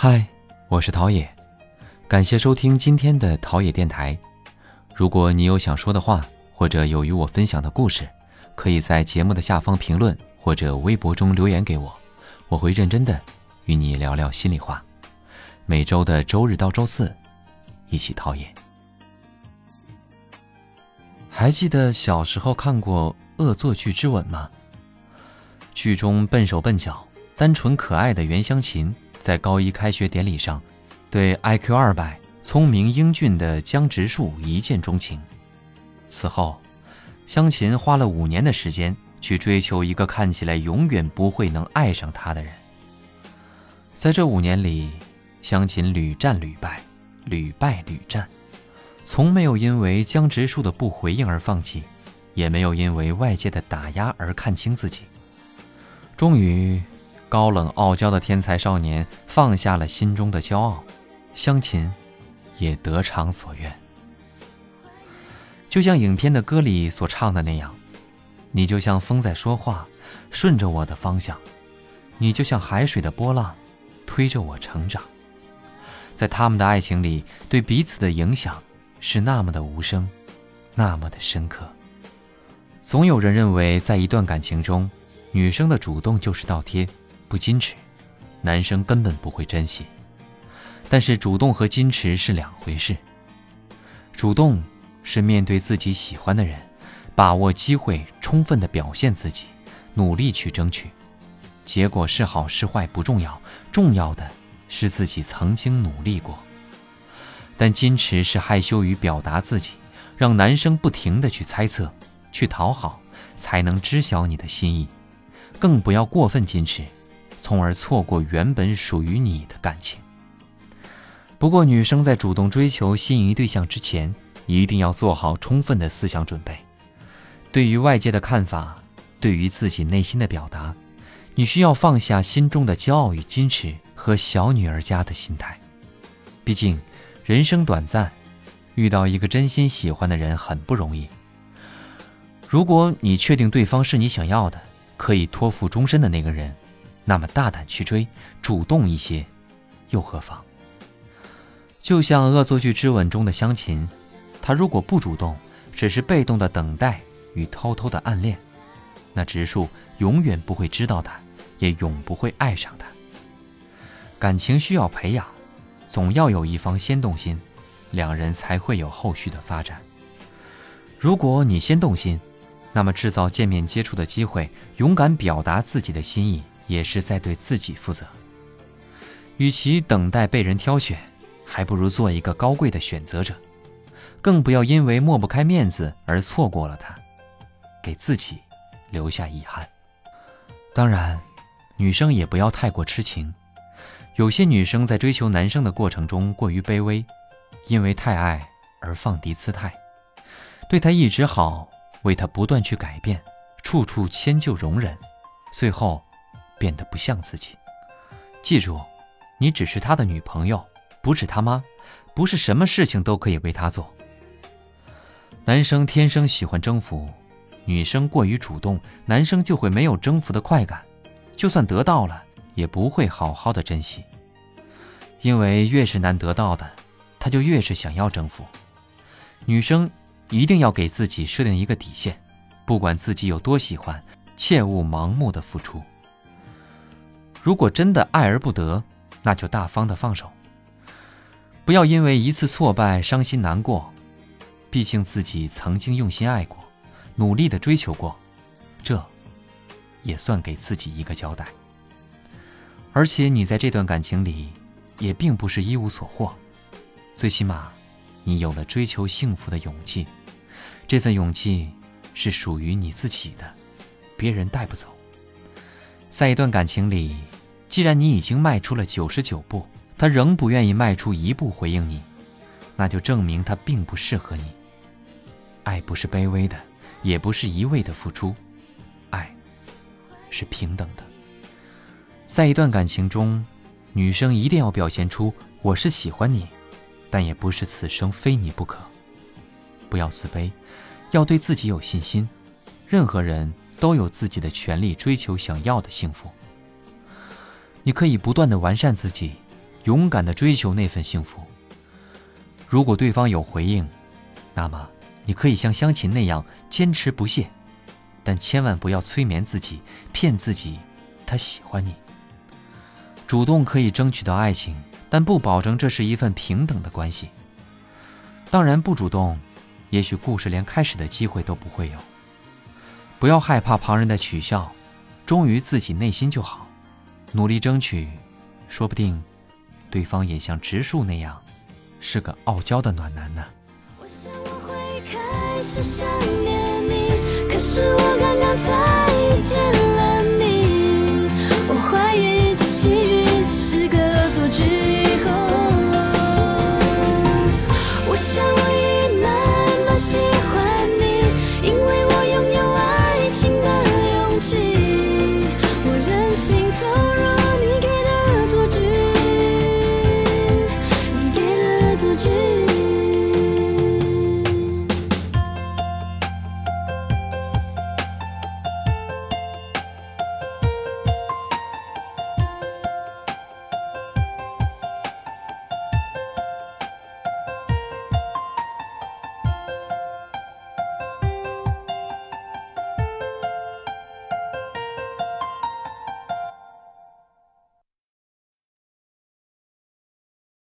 嗨，我是陶冶，感谢收听今天的陶冶电台。如果你有想说的话，或者有与我分享的故事，可以在节目的下方评论或者微博中留言给我，我会认真的与你聊聊心里话。每周的周日到周四，一起陶冶。还记得小时候看过《恶作剧之吻》吗？剧中笨手笨脚、单纯可爱的袁湘琴。在高一开学典礼上，对 IQ 二百、聪明英俊的江直树一见钟情。此后，湘琴花了五年的时间去追求一个看起来永远不会能爱上她的人。在这五年里，湘琴屡战屡败，屡败屡战，从没有因为江直树的不回应而放弃，也没有因为外界的打压而看清自己。终于。高冷傲娇的天才少年放下了心中的骄傲，湘琴也得偿所愿。就像影片的歌里所唱的那样：“你就像风在说话，顺着我的方向；你就像海水的波浪，推着我成长。”在他们的爱情里，对彼此的影响是那么的无声，那么的深刻。总有人认为，在一段感情中，女生的主动就是倒贴。不矜持，男生根本不会珍惜。但是主动和矜持是两回事。主动是面对自己喜欢的人，把握机会，充分的表现自己，努力去争取。结果是好是坏不重要，重要的是自己曾经努力过。但矜持是害羞于表达自己，让男生不停的去猜测，去讨好，才能知晓你的心意。更不要过分矜持。从而错过原本属于你的感情。不过，女生在主动追求心仪对象之前，一定要做好充分的思想准备。对于外界的看法，对于自己内心的表达，你需要放下心中的骄傲与矜持和小女儿家的心态。毕竟，人生短暂，遇到一个真心喜欢的人很不容易。如果你确定对方是你想要的，可以托付终身的那个人。那么大胆去追，主动一些，又何妨？就像《恶作剧之吻》中的湘琴，她如果不主动，只是被动的等待与偷偷的暗恋，那植树永远不会知道她，也永不会爱上她。感情需要培养，总要有一方先动心，两人才会有后续的发展。如果你先动心，那么制造见面接触的机会，勇敢表达自己的心意。也是在对自己负责。与其等待被人挑选，还不如做一个高贵的选择者。更不要因为抹不开面子而错过了他，给自己留下遗憾。当然，女生也不要太过痴情。有些女生在追求男生的过程中过于卑微，因为太爱而放低姿态，对他一直好，为他不断去改变，处处迁就容忍，最后。变得不像自己。记住，你只是他的女朋友，不是他妈，不是什么事情都可以为他做。男生天生喜欢征服，女生过于主动，男生就会没有征服的快感，就算得到了，也不会好好的珍惜。因为越是难得到的，他就越是想要征服。女生一定要给自己设定一个底线，不管自己有多喜欢，切勿盲目的付出。如果真的爱而不得，那就大方的放手。不要因为一次挫败伤心难过，毕竟自己曾经用心爱过，努力的追求过，这也算给自己一个交代。而且你在这段感情里，也并不是一无所获，最起码，你有了追求幸福的勇气。这份勇气是属于你自己的，别人带不走。在一段感情里，既然你已经迈出了九十九步，他仍不愿意迈出一步回应你，那就证明他并不适合你。爱不是卑微的，也不是一味的付出，爱是平等的。在一段感情中，女生一定要表现出我是喜欢你，但也不是此生非你不可。不要自卑，要对自己有信心。任何人。都有自己的权利追求想要的幸福。你可以不断的完善自己，勇敢的追求那份幸福。如果对方有回应，那么你可以像湘琴那样坚持不懈，但千万不要催眠自己，骗自己他喜欢你。主动可以争取到爱情，但不保证这是一份平等的关系。当然，不主动，也许故事连开始的机会都不会有。不要害怕旁人的取笑，忠于自己内心就好，努力争取说不定对方也像植树那样是个傲娇的暖男呢。我想我会开始想念你可是我刚刚才遇见了你我怀疑这奇遇只是个恶作剧我想我已慢慢喜欢你因为我拥有爱情的勇气。